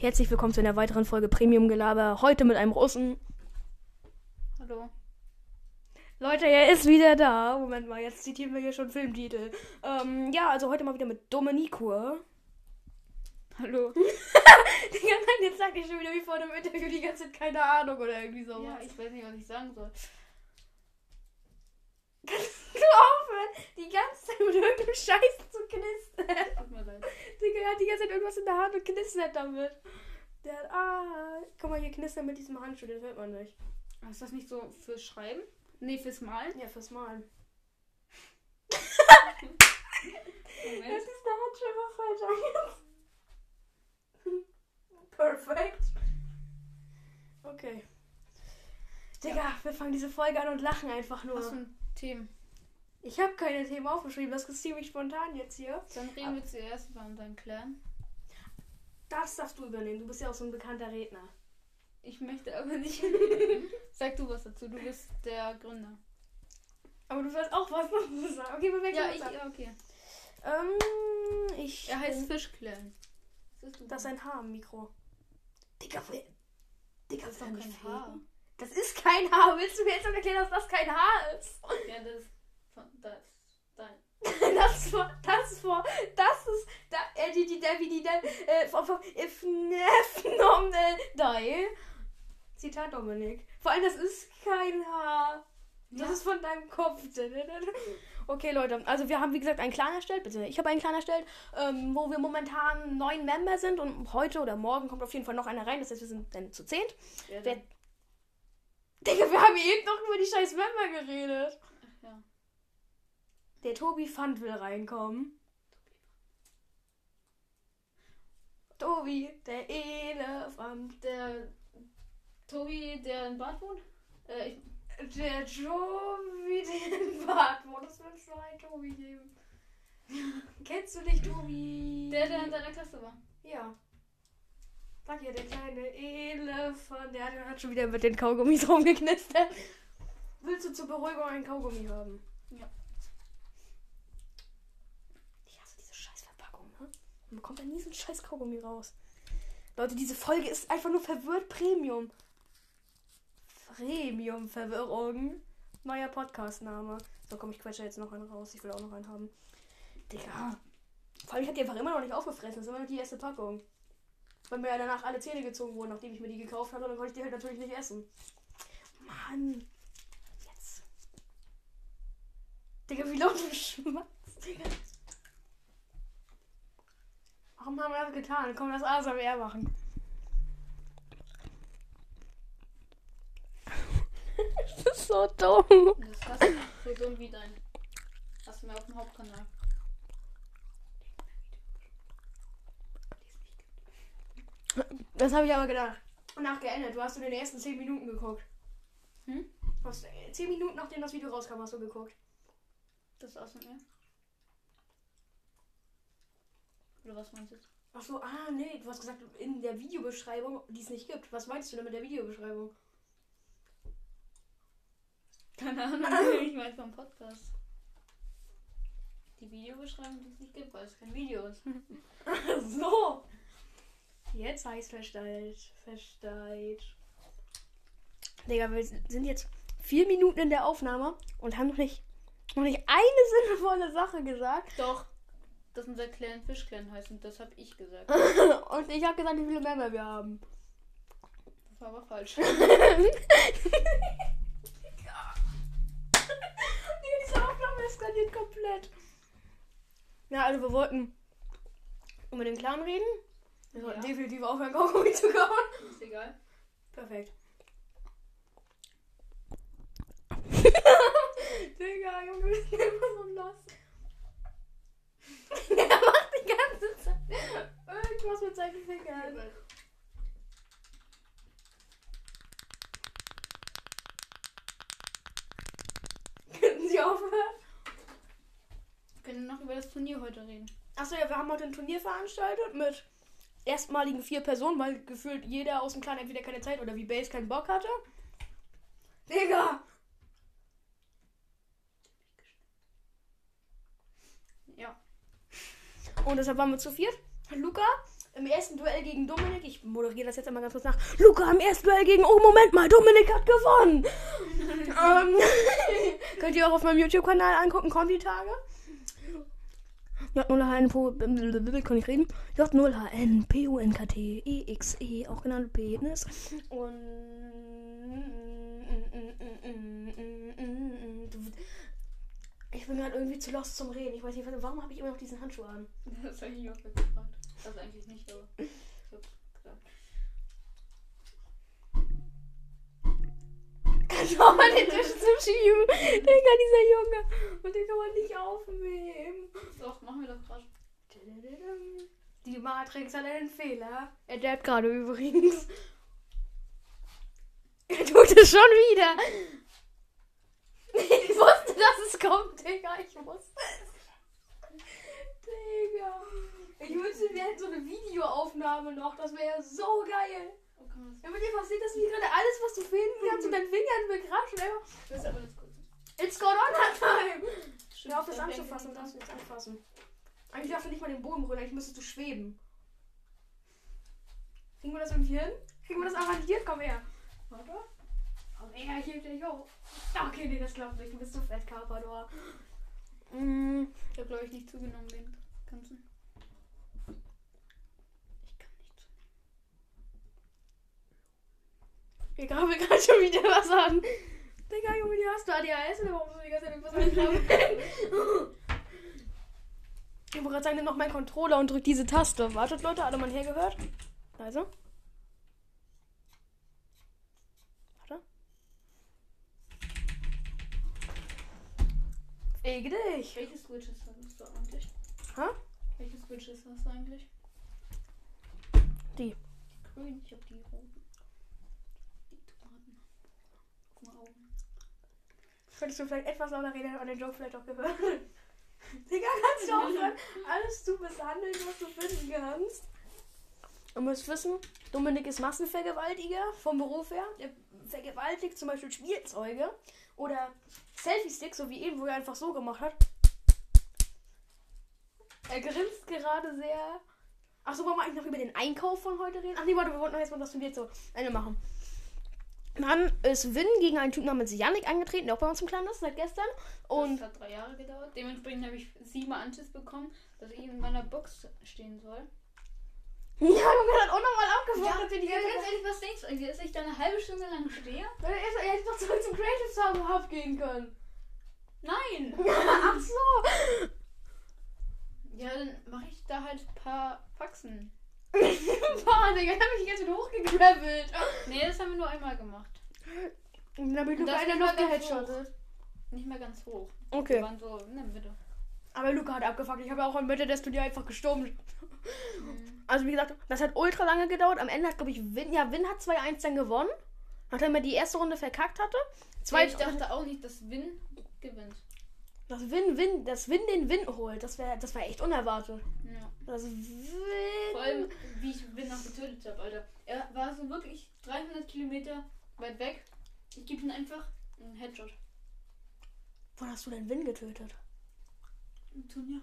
Herzlich willkommen zu einer weiteren Folge Premium Gelaber. Heute mit einem Russen. Hallo. Leute, er ist wieder da. Moment mal, jetzt zitieren wir hier schon Filmtitel. Ähm, ja, also heute mal wieder mit Dominikur. Hallo. Die ganze Zeit, jetzt sag ich schon wieder wie vor dem Interview die ganze Zeit keine Ahnung oder irgendwie so. Ja, ich weiß nicht, was ich sagen soll. Kannst du aufhören, die ganze Zeit mit irgendeinem Scheiß zu knistern? Tut mir leid. Digga, hat die ganze Zeit irgendwas in der Hand und knistert damit. Der hat, ah, guck mal, hier knistern mit diesem Handschuh, den hört man nicht. Ist das nicht so fürs Schreiben? Nee, fürs Malen? Ja, fürs Malen. Moment. Jetzt ist der Handschuh immer falsch angesetzt. Perfekt. Okay. Digga, wir fangen diese Folge an und lachen einfach nur. Was für ein Themen? Ich habe keine Themen aufgeschrieben, das ist ziemlich spontan jetzt hier. Dann reden wir zuerst über unseren Clan. Das darfst du übernehmen, du bist ja auch so ein bekannter Redner. Ich möchte aber nicht. Sag du was dazu, du bist der Gründer. Aber du sollst auch was dazu sagen. Okay, wir wechseln Ja, ich, ja, okay. Ähm, ich. Er heißt Fischclan. Das ist. Das ist ein Haar im Mikro. Digga, wer. Digga, Das ist doch kein? Haar. Das ist kein Haar. Willst du mir jetzt noch erklären, dass das kein Haar ist? Ja, das ist von das. Dein. Das vor, das vor, das ist, da, äh, die, die, der, wie die, der, äh, von, von, if, nom, die. Zitat Dominik. Vor allem, das ist kein Haar. Das Ja. ist von deinem Kopf. Okay, Leute, also wir haben, wie gesagt, einen Clan erstellt, beziehungsweise ich habe einen Clan erstellt, ähm, wo wir momentan neun Member sind und heute oder morgen kommt auf jeden Fall noch einer rein, das heißt, wir sind dann zu zehnt. Ja, dann- Digga, wir haben eben noch über die scheiß Member geredet. Ach ja. Der Tobi Fand will reinkommen. Tobi, der Elefant. Der Tobi, der in Bad wohnt? Äh, ich, Der Tobi, der in Bad wohnt. Das wird so ein Tobi geben. Kennst du nicht Tobi? der, der in deiner Klasse war. Ja. Sag ja, der kleine Elefant. Der hat, schon wieder mit den Kaugummis rumgeknistert. Willst du zur Beruhigung einen Kaugummi haben? Ja. Ich hasse diese scheiß Verpackung, ne? Man bekommt da nie so einen scheiß Kaugummi raus. Leute, diese Folge ist einfach nur verwirrt Premium. Premium-Verwirrung. Neuer Podcast-Name. So, komm, ich quetsche jetzt noch einen raus. Ich will auch noch einen haben. Digga. Vor allem, ich hab die einfach immer noch nicht aufgefressen. Das ist immer noch die erste Packung. Weil mir ja danach alle Zähne gezogen wurden, nachdem ich mir die gekauft habe. Dann konnte ich die halt natürlich nicht essen. Mann. Jetzt. Digga, wie laut du schmatzt, Digga. Warum haben wir das getan? Komm, lass ASMR machen. das ist so dumm. Das ist fast so dumm wie dein. Hast du mir auf dem Hauptkanal. Das habe ich aber gedacht. Und nachgeändert. Du hast in den ersten 10 Minuten geguckt. Hm? Hast, äh, 10 Minuten nachdem das Video rauskam, hast du geguckt. Das ist aus dem Meer. Oder was meinst du? jetzt? Ach so, ah, nee, du hast gesagt, in der Videobeschreibung, die es nicht gibt. Was meinst du denn mit der Videobeschreibung? Keine Ahnung, ich meine vom Podcast. Die Videobeschreibung, die es nicht gibt, weil es kein Video ist. so. Jetzt heißt versteht. Versteht. Digga, wir sind jetzt vier Minuten in der Aufnahme und haben noch nicht, noch nicht eine sinnvolle Sache gesagt. Doch, dass unser Clan Fischclan heißt und das habe ich gesagt. Und ich habe gesagt, wie viele Member wir haben. Das war aber falsch. Digga, diese Aufnahme eskaliert komplett. Ja, also wir wollten über den Clan reden. Wir sollten Ja. definitiv aufhören, Kaugummi zu kauen. Ist egal. Perfekt. Digga, Junge, wir sind immer so los. er macht die ganze Zeit irgendwas mit seinen Fingern. Könnten Sie aufhören? Wir können noch über das Turnier heute reden. Achso, ja, wir haben heute ein Turnier veranstaltet mit erstmaligen vier Personen, weil gefühlt jeder aus dem Clan entweder keine Zeit oder wie Base keinen Bock hatte. Digga! Ja. Und deshalb waren wir zu viert. Luca, im ersten Duell gegen Dominik, ich moderiere das jetzt einmal ganz kurz nach. Luca im ersten Duell gegen, oh Moment mal, Dominik hat gewonnen. ähm, könnt ihr auch auf meinem YouTube-Kanal angucken, Konti-Tage. J0HN, kann ich reden? J0HN, P-U-N-K-T, E-X-E, auch genannt Penis. Und. Ich bin gerade irgendwie zu lost zum Reden. Ich weiß nicht, warum habe ich immer noch diesen Handschuh an? Das habe ich auch gefragt. Also eigentlich nicht, aber. Du auch mal den Tisch zuschieben? Digga, dieser Junge. Und den kann man nicht aufnehmen. Doch, machen wir doch gerade. Die Matrix hat einen Fehler. Er derbt gerade übrigens. Er tut es schon wieder. Ich wusste, dass es kommt, Digga. Ich wusste es. Digga. Ich wünschte, wir hätten so eine Videoaufnahme noch. Das wäre so geil. Oh, das- Wenn man dir passiert, dass wir gerade alles, was du finden kannst, und deinen Fingern einfach. Das ist aber das Gute. It's on time. Stimmt, Hör auf, das da anzufassen. Darfst du jetzt anfassen. Eigentlich darfst du nicht mal den Boden berühren. Eigentlich müsstest du schweben. Kriegen wir das irgendwie hin? Kriegen wir das arrangiert? Komm her. Warte. Komm her, ich heb dich hoch. Okay, nee, das klappt nicht. Du bist so fett, Carpador. Mm, Ich habe, glaube ich, nicht zugenommen den ganzen. Ich kann nicht zunehmen. Wir graben gerade schon wieder was an. Digga, Junge, die hast du ADHS oder warum so die ganze Zeit irgendwas angraben? Ich wollte gerade sagen, nimm noch meinen Controller und drück diese Taste. Wartet, Leute, alle mal hergehört. Also. Warte. Fege dich. Welche Switches hast du eigentlich? Hä? Welche Switches hast du eigentlich? Die. Die grünen, ich habe die roten. Die Tomaten. Guck mal Augen. Könntest du vielleicht etwas lauter reden und den Joke vielleicht auch gehört? Digga, kannst du aufhören, alles zu misshandeln, was du finden kannst? Du musst wissen, Dominik ist Massenvergewaltiger vom Beruf her. Er vergewaltigt zum Beispiel Spielzeuge oder Selfie-Sticks, so wie eben, wo er einfach so gemacht hat. Er grinst gerade sehr. Achso, wollen wir eigentlich noch über den Einkauf von heute reden? Ach nee, warte, wir wollten noch erstmal das Turnier zu Ende machen. Dann ist Win gegen einen Typ namens Yannick angetreten, der auch bei uns im Clan ist, seit gestern. Und das hat drei Jahre gedauert. Dementsprechend habe ich sieben Anschiss bekommen, dass ich in meiner Box stehen soll. Ja, Junge hat auch nochmal abgeworfen. dass wir die ja, ganz ehrlich, was denkst du dass ich da eine halbe Stunde lang stehe? Er er hätte doch zurück zum Creative Summer Hub gehen können. Nein! Ach so. Ja, dann mache ich da halt ein paar Faxen. Boah, Digga, hab ich jetzt wieder hochgegrabbelt. Nee, das haben wir nur einmal gemacht. Und dann bin ich Und Luca das einer nicht mal noch ganz geheadshottet. Nicht mehr ganz hoch. Wir Okay. waren so in der Mitte. Aber Luca hat abgefuckt. Ich habe ja auch in Mitte des Turnier einfach gestorben. Mhm. Also wie gesagt, das hat ultra lange gedauert. Am Ende hat, glaube ich, Win, ja, Win hat 2-1 dann gewonnen. Nachdem er die erste Runde verkackt hatte. Zwei, Zwei, ich dachte auch nicht, dass Win gewinnt. Das Win, Win, das Win den Win holt. Das wäre das wär echt unerwartet. Ja. Das Win. Vor allem, wie ich Win noch getötet habe, Alter. Er war so wirklich 300 Kilometer weit weg. Ich gebe ihm einfach einen Headshot. Wo hast du denn Win getötet? Im Turnier.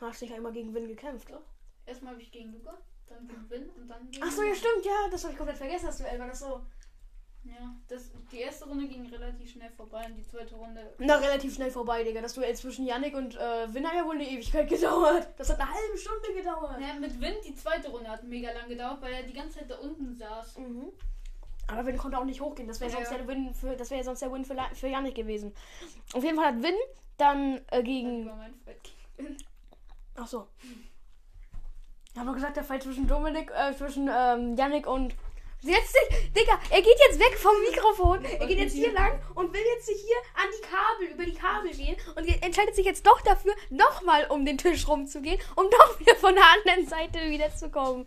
Hast dich ja immer gegen Win gekämpft. Doch. Erstmal habe ich gegen Luca, dann gegen Win und dann gegen. Ach so, ja stimmt, ja, das habe ich komplett vergessen, das Duell war das so. Ja, das, die erste Runde ging relativ schnell vorbei und die zweite Runde. Na, relativ schnell vorbei, Digga. Das Duell zwischen Yannick und äh, Win hat ja wohl eine Ewigkeit gedauert. Das hat eine halbe Stunde gedauert. Ja, mit Win die zweite Runde hat mega lang gedauert, weil er die ganze Zeit da unten saß. Mhm. Aber Win konnte auch nicht hochgehen. Das wäre Ja. sonst der Win für, das wäre sonst der Win für, La- für Yannick gewesen. Auf jeden Fall hat Win dann äh, gegen. Ach so. Ich habe gesagt, der Fall zwischen Dominik, äh, zwischen ähm, Yannick und. Jetzt Digga, er geht jetzt weg vom Mikrofon. Er geht jetzt hier lang und will jetzt hier an die Kabel, über die Kabel gehen und entscheidet sich jetzt doch dafür, nochmal um den Tisch rumzugehen, um doch wieder von der anderen Seite wieder zu kommen.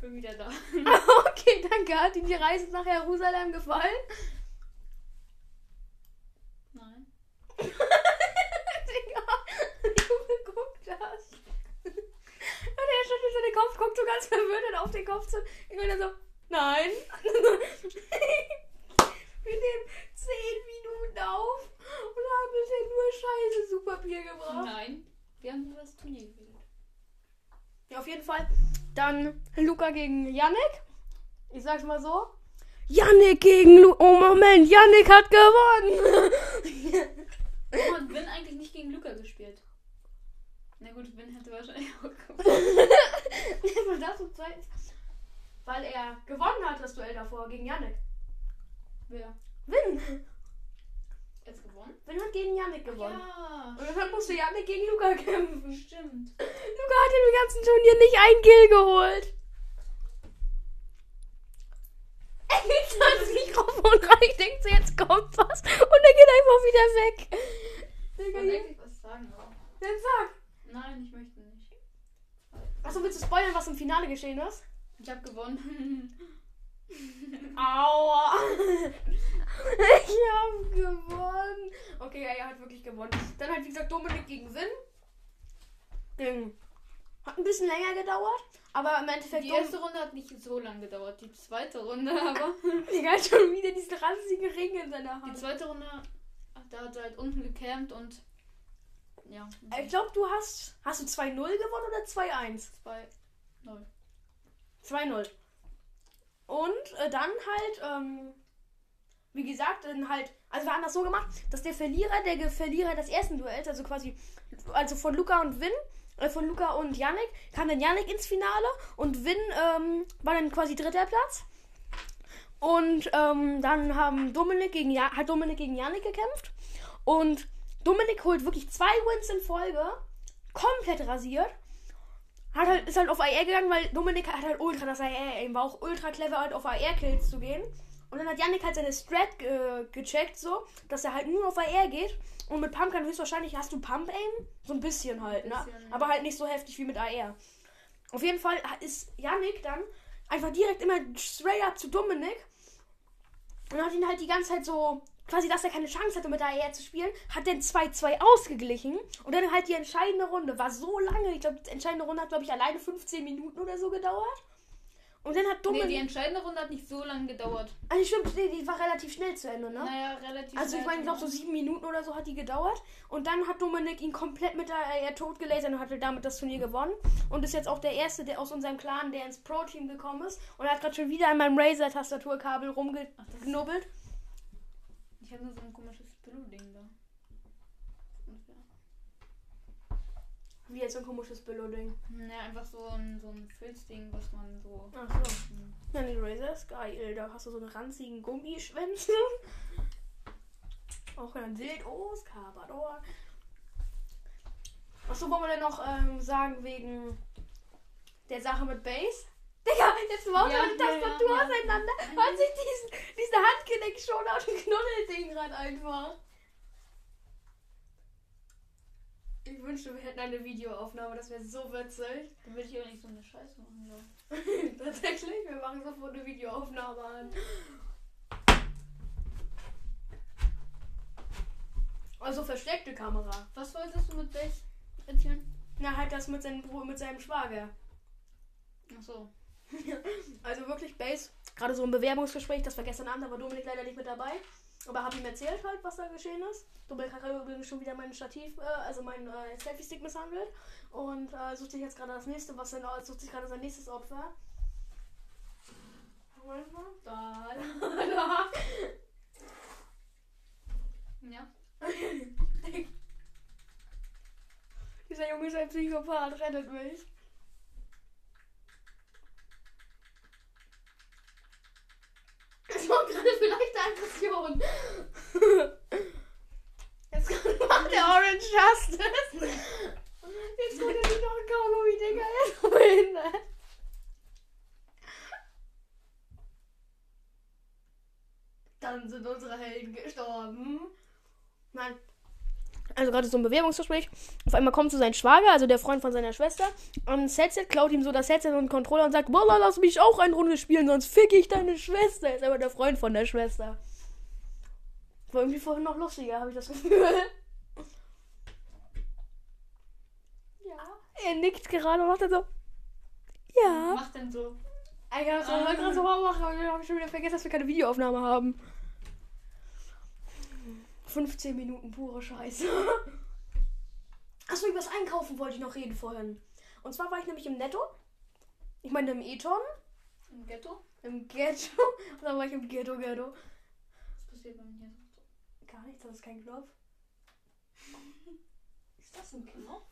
Bin wieder da. Okay, danke. Hat Ihnen die Reise nach Jerusalem gefallen? Nein. Digga, Junge, guck das. Und er schüttelt so den Kopf, guckt so ganz verwirrt auf den Kopf zu. Ich bin dann so, nein. Wir nehmen 10 Minuten auf und haben bisher nur scheiße Superbier gebracht. Nein. Wir haben nur das Turnier gewählt. Ja, auf jeden Fall. Dann Luca gegen Yannick. Ich sag's mal so. Yannick gegen Lu Oh Moment, Yannick hat gewonnen. Hat Vin eigentlich nicht gegen Luca gespielt? Gut, Vin hätte wahrscheinlich auch gewonnen. Weil das so Zeit Weil er gewonnen hat, das Duell davor gegen Yannick. Wer? Win. Jetzt gewonnen? Win hat gegen Yannick gewonnen. Ja, Und deshalb musste Yannick gegen Luca kämpfen. stimmt. Luca hat im ganzen Turnier nicht ein Kill geholt. Er geht ans Mikrofon rein. Ich denke, jetzt kommt was. Und er geht einfach wieder weg. Ich Digga, eigentlich was sagen. Dann sag. Nein, ich möchte nicht. Achso, willst du spoilern, was im Finale geschehen ist? Ich habe gewonnen. Aua. Ich hab gewonnen. Okay, ja, er hat wirklich gewonnen. Dann halt, wie gesagt, Dominik gegen Win. Ding. Hat ein bisschen länger gedauert. Aber im Endeffekt. Die erste Runde hat nicht so lange gedauert. Die zweite Runde aber. Die hat schon wieder diesen ranzigen Ring in seiner Die Hand. zweite Runde, da hat er halt unten gecampt und. Ja. Ich glaube, du hast. Hast du 2-0 gewonnen oder 2-1? 2 0. 2-0. Und äh, dann halt, ähm, wie gesagt, dann halt, also wir haben das so gemacht, dass der Verlierer, der Verlierer des ersten Duells, also quasi, also von Luca und Win, äh, von Luca und Yannick, kam dann Yannick ins Finale und Win ähm, war dann quasi dritter Platz. Und ähm, dann haben Dominik gegen ja hat Dominik gegen Yannick gekämpft. Und Dominik holt wirklich zwei Wins in Folge. Komplett rasiert. Hat halt, ist halt auf AR gegangen, weil Dominik hat halt ultra das AR aim war auch ultra clever halt auf AR-Kills zu gehen. Und dann hat Yannick halt seine Strat äh, gecheckt, so, dass er halt nur auf AR geht. Und mit Pump kann höchstwahrscheinlich, hast du Pump-Aim? So ein bisschen halt, ne? Bisschen. Aber halt nicht so heftig wie mit AR. Auf jeden Fall ist Yannick dann einfach direkt immer straight up zu Dominik. Und hat ihn halt die ganze Zeit so, quasi, dass er keine Chance hatte, mit AR zu spielen, hat dann 2-2 ausgeglichen. Und dann halt die entscheidende Runde. War so lange, ich glaube, die entscheidende Runde hat, glaube ich, alleine 15 Minuten oder so gedauert. Und dann hat Dominik. Nee, die entscheidende Runde hat nicht so lange gedauert. also stimmt, nee, die war relativ schnell zu Ende, ne? Naja, relativ Also ich meine, ich glaube so sieben Minuten oder so hat die gedauert. Und dann hat Dominik ihn komplett mit der AR tot gelasert und hatte damit das Turnier gewonnen. Und ist jetzt auch der Erste, der aus unserem Clan, der ins Pro-Team gekommen ist. Und er hat gerade schon wieder an meinem Razer-Tastaturkabel Ach, rumgeknubbelt. Ich habe nur so ein komisches Blue-Ding da. Ja. Wie jetzt so ein komisches Billo-Ding. Ne, einfach so ein, so ein Filzding, was man so. Ach so. Hm. Ja, die Razer ist geil. Da hast du so einen ranzigen Gummischwänze. Auch ein Dildos, Carbador. Achso, wollen wir denn noch ähm, sagen wegen der Sache mit Base? Digga, jetzt baut Ja, meine Tastatur ja, ja. auseinander. Hört sich diesen, diese Handgelenk schon aus dem Knuddelding gerade einfach. Ich wünschte, wir hätten eine Videoaufnahme, das wäre so witzig. Dann würde ich aber nicht so eine Scheiße machen, glaub. Tatsächlich, wir machen sofort eine Videoaufnahme an. Also versteckte Kamera. Was wolltest du mit Base erzählen? Na, halt das mit seinem, mit seinem Schwager. Achso. Also wirklich Base. Gerade so ein Bewerbungsgespräch, das war gestern Abend, da war Dominik leider nicht mit dabei. Aber habe ihm erzählt halt, was da geschehen ist. Dominik hat übrigens schon wieder mein Stativ, äh, also mein äh, Selfie-Stick misshandelt. Und äh, sucht sich jetzt gerade das nächste, was sein, sucht sich gerade sein nächstes Opfer. Da, da, da. Ja. Dieser Junge ist ein Psychopath, rettet mich. Das war gerade vielleicht Aggression. Jetzt macht der Orange Justice. Jetzt holt er sich noch ein Kaugummi, Digga. Er ist so behindert. Dann sind unsere Helden gestorben. Nein. Also gerade so ein Bewerbungsgespräch. Auf einmal kommt so sein Schwager, also der Freund von seiner Schwester, ans Headset, klaut ihm so das Headset und den Controller und sagt, Wallah, lass mich auch eine Runde spielen, sonst fick ich deine Schwester. Ist aber der Freund von der Schwester. War irgendwie vorhin noch lustiger, habe ich das Gefühl. Ja. Er nickt gerade und macht dann so. Ja. Mach denn so. Ich hab's auch mal gerade so machen, aber ich habe schon wieder vergessen, dass wir keine Videoaufnahme haben. 15 Minuten pure Scheiße. Achso, über das Einkaufen wollte ich noch reden vorhin. Und zwar war ich nämlich im Netto. Ich meine im Eton. Im Ghetto? Im Ghetto. Und dann war ich im Ghetto, Ghetto. Was passiert bei mir? Gar nichts, das ist kein Knopf. Ist das ein Knopf?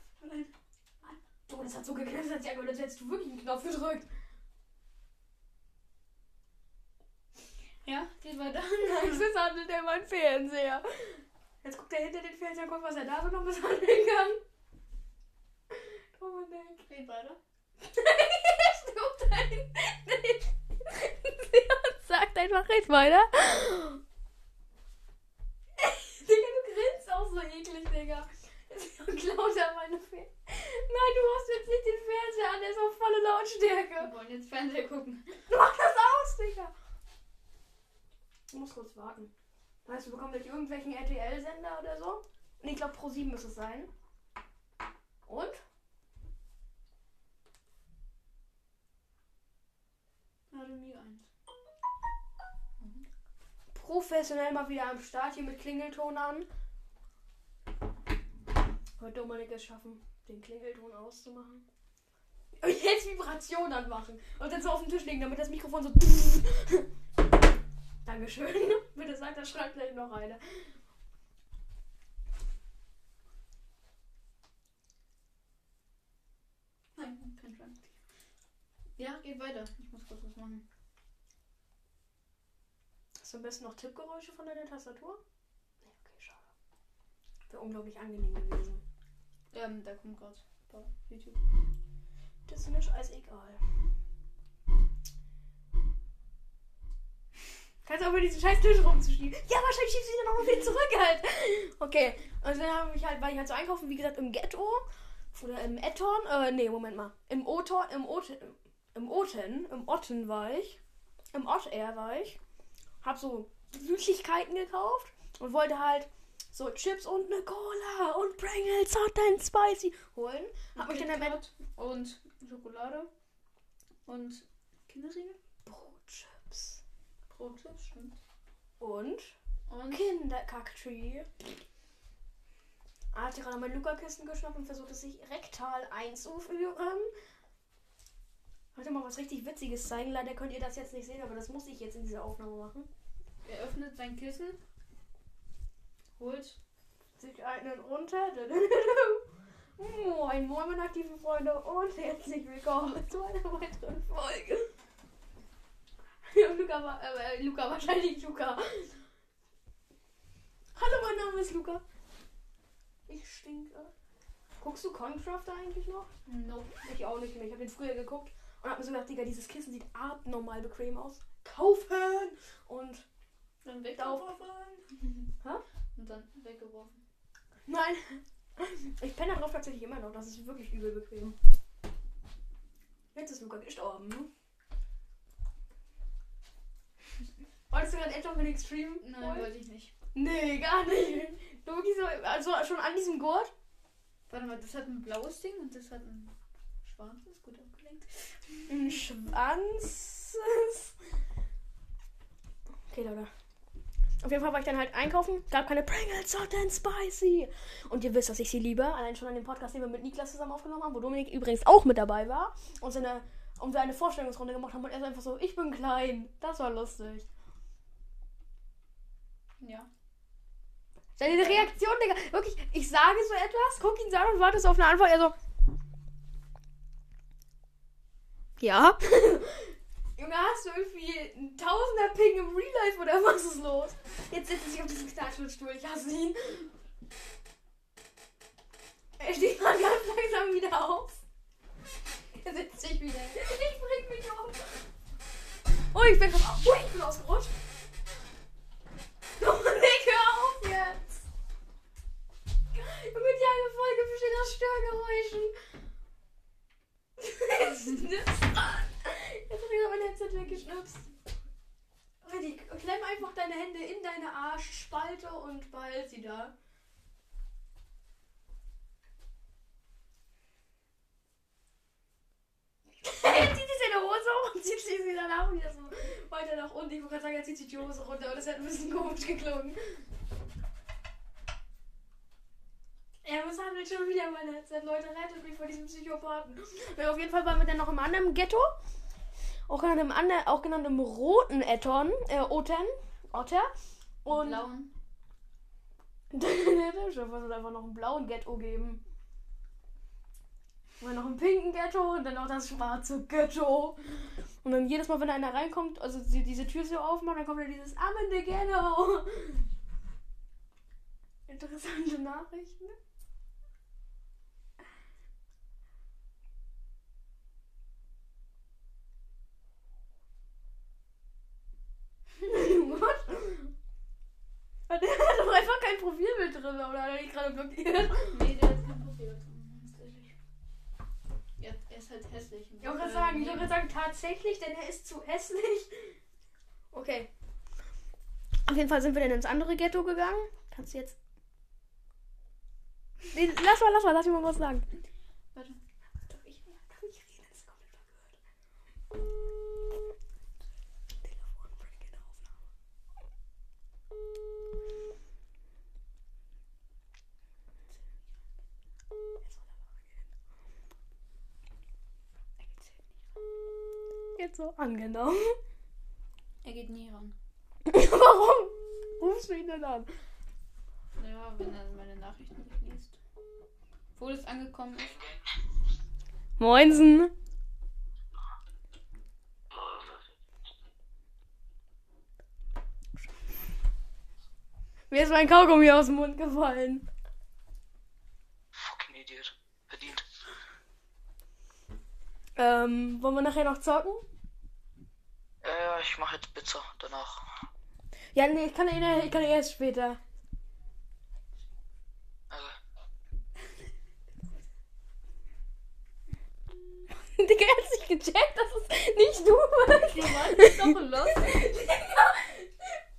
Oh, das hat so als als hättest du wirklich einen Knopf gedrückt. Ja, geht weiter. Jetzt handelt er mein Fernseher. Jetzt guckt er hinter den Fernseher und guckt, was er da so noch misshandeln kann. Dominik. Geht weiter. Jetzt guckt er sagt einfach, red weiter. Digga, du grinst auch so eklig, Digga. Und klaut er meine Fernseher. Nein, du hast jetzt nicht den Fernseher an, der ist auf volle Lautstärke. Wir wollen jetzt Fernseher gucken. Mach das aus, Digga. Du musst kurz warten. Weißt du, bekommen gleich irgendwelchen RTL-Sender oder so? Und ich glaube, Pro 7 muss es sein. Und? 1. Professionell mal wieder am Start hier mit Klingelton an. Wird Dominik es schaffen, den Klingelton auszumachen? Und jetzt Vibration anmachen. Und dann so auf den Tisch legen, damit das Mikrofon so. Dankeschön. Bitte sagt, da schreibt gleich noch eine. Nein, kein Schwein. Ja, geht weiter. Ich muss kurz was machen. Hast du am besten noch Tippgeräusche von deiner Tastatur? Nee, okay, schade. Wäre unglaublich angenehm gewesen. Ähm, da kommt gerade bei YouTube. Das ist mir scheißegal. Kannst auch über diesen scheiß Tisch rumzuschieben. Ja, wahrscheinlich schiebst du ihn dann auch wieder zurück halt. Okay, also dann habe ich halt, war ich halt so einkaufen, wie gesagt, im Ghetto. Oder im Etton. Äh, nee, Moment mal. Im Oton, im Oten, im Oten, im Otten war ich. Im Ott Air war ich. Hab so Süßigkeiten gekauft und wollte halt so Chips und eine Cola und Pringles Hot and Spicy holen. Hab mich dann KitKat und Schokolade und Kinderriegel. Brotchips, stimmt. und Und Kinderkacktree. Hat gerade mein Luca-Kissen geschnappt und versucht es sich rektal einzuführen. Wollte mal was richtig Witziges zeigen. Leider könnt ihr das jetzt nicht sehen, aber das muss ich jetzt in dieser Aufnahme machen. er öffnet sein Kissen. Holt. Sich einen runter. Moin, moin, meine aktiven Freunde und herzlich willkommen zu einer weiteren Folge. Ja, Luca, war, äh, Luca, wahrscheinlich Luca. Hallo, mein Name ist Luca. Ich stinke. Guckst du Concrafter eigentlich noch? Nope. Ich auch nicht mehr. Ich habe den früher geguckt und habe mir so gedacht, Digga, dieses Kissen sieht abnormal bequem aus. Kaufen! Und Dann weggeworfen. Hä? Und dann weggeworfen. nein, ich penne darauf tatsächlich immer noch. Das ist wirklich übel bequem. Jetzt ist Luca gestorben. ne? Wolltest du gerade etwa mit Extreme? Nein, wollen? wollte ich nicht. Nee, gar nicht. Wirklich so, also schon an diesem Gurt? Warte mal, das hat ein blaues Ding und das hat ein schwarzes. Gut abgelenkt. Ein Schwanz. Okay, Leute. Auf jeden Fall war ich dann halt einkaufen, gab keine Pringles, hot and spicy. Und ihr wisst, dass ich sie liebe. Allein schon an dem Podcast, den wir mit Niklas zusammen aufgenommen haben, wo Dominik übrigens auch mit dabei war. Und, seine, und wir eine Vorstellungsrunde gemacht haben und er ist einfach so, ich bin klein. Das war lustig. Ja. Seine Reaktion, Digga. Wirklich, ich sage so etwas, guck ihn so an und warte so auf eine Antwort. Er so. Ja. Junge, hast du irgendwie einen Tausender Ping im Real Life oder was ist los? Jetzt sitzt er sich auf diesem Knatschstuhl. Ich hasse ihn. Er steht mal ganz langsam wieder auf. Er setzt sich wieder. Ich bring mich um. Oh, ich bin, oh, ich bin ausgerutscht. Dominik, hör auf jetzt. Junge, die eine Folge besteht aus Störgeräuschen. Jetzt hab ich mein Headset weggeschnipst. Ready, klemm einfach deine Hände in deine Arschspalte und behalt sie da. Jetzt zieht sie seine Hose hoch und zieht sie danach wieder so weiter nach unten. Ich wollte gerade sagen, er zieht sich die Hose runter, aber das hat ein bisschen komisch geklungen. Er misshandelt schon wieder meine Headset. Leute, rettet mich vor diesem Psychopathen. Ja, auf jeden Fall waren wir dann noch im anderen Ghetto. Auch genannt im, anderen, auch genannt im roten Etton, äh, Oten, Otter. Und Blauen. der Chef wird einfach noch einen blauen Ghetto geben. Und dann noch einen pinken Ghetto und dann noch das schwarze Ghetto. Und dann jedes Mal, wenn einer reinkommt, also sie diese Tür so aufmacht, dann kommt dann dieses ammende Ghetto. Interessante Nachrichten. What? Der hat doch einfach kein Profilbild drin, oder hat er dich gerade blockiert? Nee, der hat kein Profil drin. Tatsächlich. Ja, er ist halt hässlich. Ich wollte gerade sagen, ich wollte gerade sagen, tatsächlich, denn er ist zu hässlich. Okay. Auf jeden Fall sind wir dann ins andere Ghetto gegangen. Kannst du jetzt. Nee, lass mal, lass mal, lass mich mal was sagen. Warte. Darf ich, darf ich reden? Das ist komplett verwirrt. Telefon, Break in Aufnahme. Er soll aber gehen. Er geht safe nicht ran. Jetzt so angenommen. Er geht nie ran. Warum rufst du ihn denn an? Ja, wenn er meine Nachrichten nicht liest. Obwohl es angekommen ist. Moinsen. Mir ist mein Kaugummi aus dem Mund gefallen. Fucking Idiot. Verdient. Ähm, wollen wir nachher noch zocken? Ja, ja, ich mache jetzt Pizza danach. Ja, nee, ich kann, eh- ich kann erst später. Also, Digga, er hat sich gecheckt, dass es nicht du bist. Du warst doch los. Digga,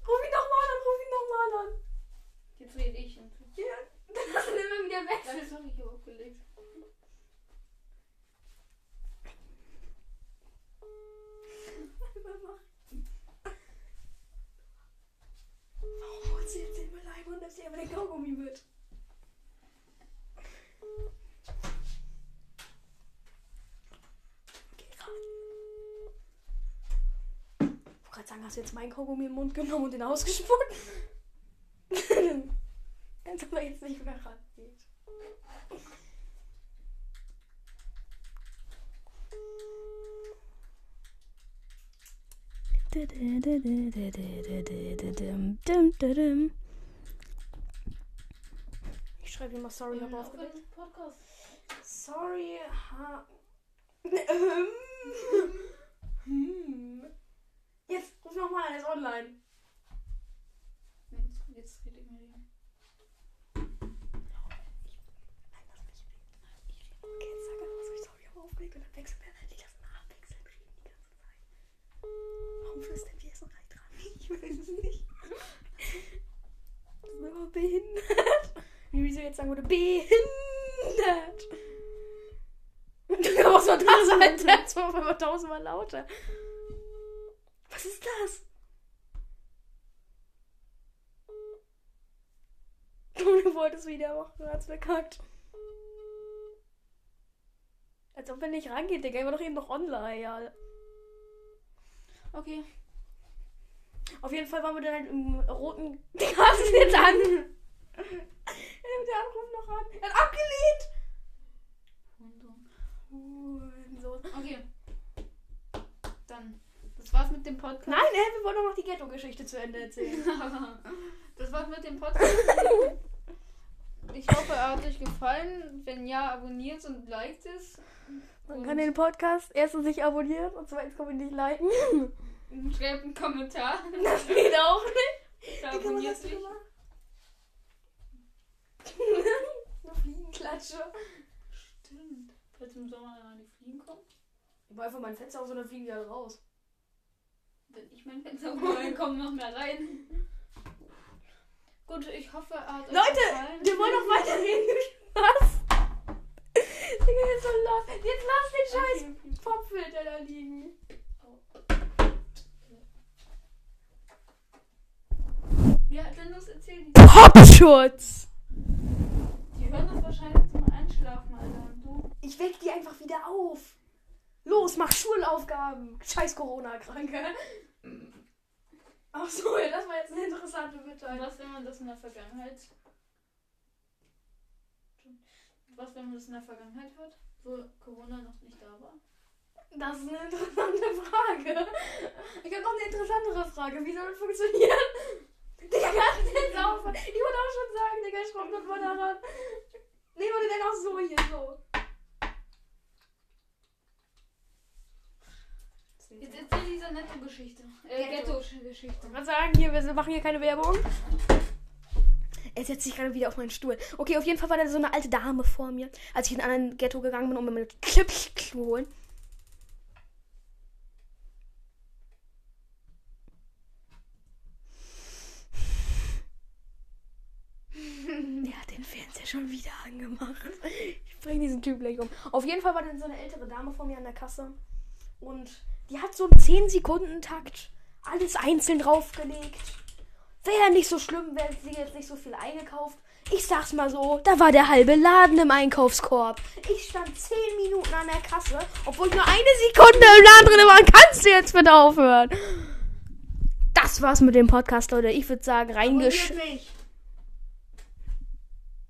ruf ihn doch mal an, ruf ihn doch mal an. Jetzt rede ich. Ja, dann lass ihn immer wieder Das wechseln. habe ich aufgelegt. Warum holst du jetzt den Müll und nimmst dir aber den Kaugummi mit? Geh ran. Ich wollte gerade sagen, hast jetzt meinen Kaugummi im Mund genommen und den ausgespuckt? Als ob er jetzt nicht mehr rangeht. Ich schreibe ihm mal sorry, ich habe aufgelegt. Sorry, ha. Ähm. Hm. Jetzt ruf nochmal an, er ist online. Jetzt, jetzt rede ich mit ihm. Nein, lass mich reden. Okay, jetzt sag einfach so, ich sorry, ich habe aufgelegt und dann wechseln wir. Die lassen abwechseln reden die ganze Zeit. Warum flüstern wir so rein dran? Ich weiß es nicht. Das ist immer behindert. Wie wieso jetzt sagen würde, behindert. Was war das, Alter? Das war auf einmal tausendmal lauter. Was ist das? Du wolltest wieder machen, hast verkackt. Als ob er nicht rangeht, Digga. Ich war doch eben noch online, ja. Okay. Auf jeden Fall waren wir dann halt im roten. Ist jetzt an? Er nimmt den Anruf noch an. Er hat abgelehnt. Hurensohn. Okay. Dann. Das war's mit dem Podcast. Nein, ey, wir wollen doch noch die Ghetto-Geschichte zu Ende erzählen. Das war's mit dem Podcast. Hat euch gefallen. Wenn ja, abonniert und liked es. Man kann den Podcast erstens nicht abonnieren und zweitens kann man ihn nicht liken. Und Schreibt einen Kommentar. Das geht auch nicht. Da abonniert machen? Eine Fliegenklatsche. Stimmt. Falls im Sommer dann die Fliegen kommen. Ich war einfach mein Fenster auf so einer fliegen die alle raus. Wenn ich mein Fenster aufmache, kommen noch mehr rein. Gut, ich hoffe, Leute, gefallen. wir wollen noch weiterreden. Was? Digga, jetzt so laut. Jetzt lass den scheiß Okay. Popfilter da liegen. Ja, dann los erzählen. Popschutz. Die hören das wahrscheinlich zum Einschlafen, Alter. Du? Ich weck die einfach wieder auf. Los, mach Schulaufgaben. Scheiß Corona-Kranke. Ach so, ja, das war jetzt eine interessante Mitteilung. was, wenn man das in der Vergangenheit. Was, wenn man das in der Vergangenheit hört, wo Corona noch nicht da war? Das ist eine interessante Frage. Ich habe noch eine interessantere Frage. Wie soll das funktionieren? Digga, kann ich jetzt aufhören? Ich wollte auch schon sagen, Digga, ich komme mal daran. Nehmen wir den auch so hier, so. Jetzt erzähl diese Netto-Geschichte. Äh, Ghetto. Ghetto-Geschichte. Ich kann sagen, hier, wir machen hier keine Werbung. Er setzt sich gerade wieder auf meinen Stuhl. Okay, auf jeden Fall war da so eine alte Dame vor mir, als ich in einen anderen Ghetto gegangen bin, um mir meine Chips zu holen. Der hat den Fernseher schon wieder angemacht. Ich bringe diesen Typ gleich um. Auf jeden Fall war dann so eine ältere Dame vor mir an der Kasse. Und die hat so im 10-Sekunden-Takt alles einzeln draufgelegt. Wäre nicht so schlimm, wäre sie jetzt nicht so viel eingekauft. Ich sag's mal so, da war der halbe Laden im Einkaufskorb. Ich stand 10 Minuten an der Kasse, obwohl ich nur eine Sekunde im Laden drin war. Kannst du jetzt bitte aufhören? Das war's mit dem Podcast, Leute. Ich würde sagen, reingesch...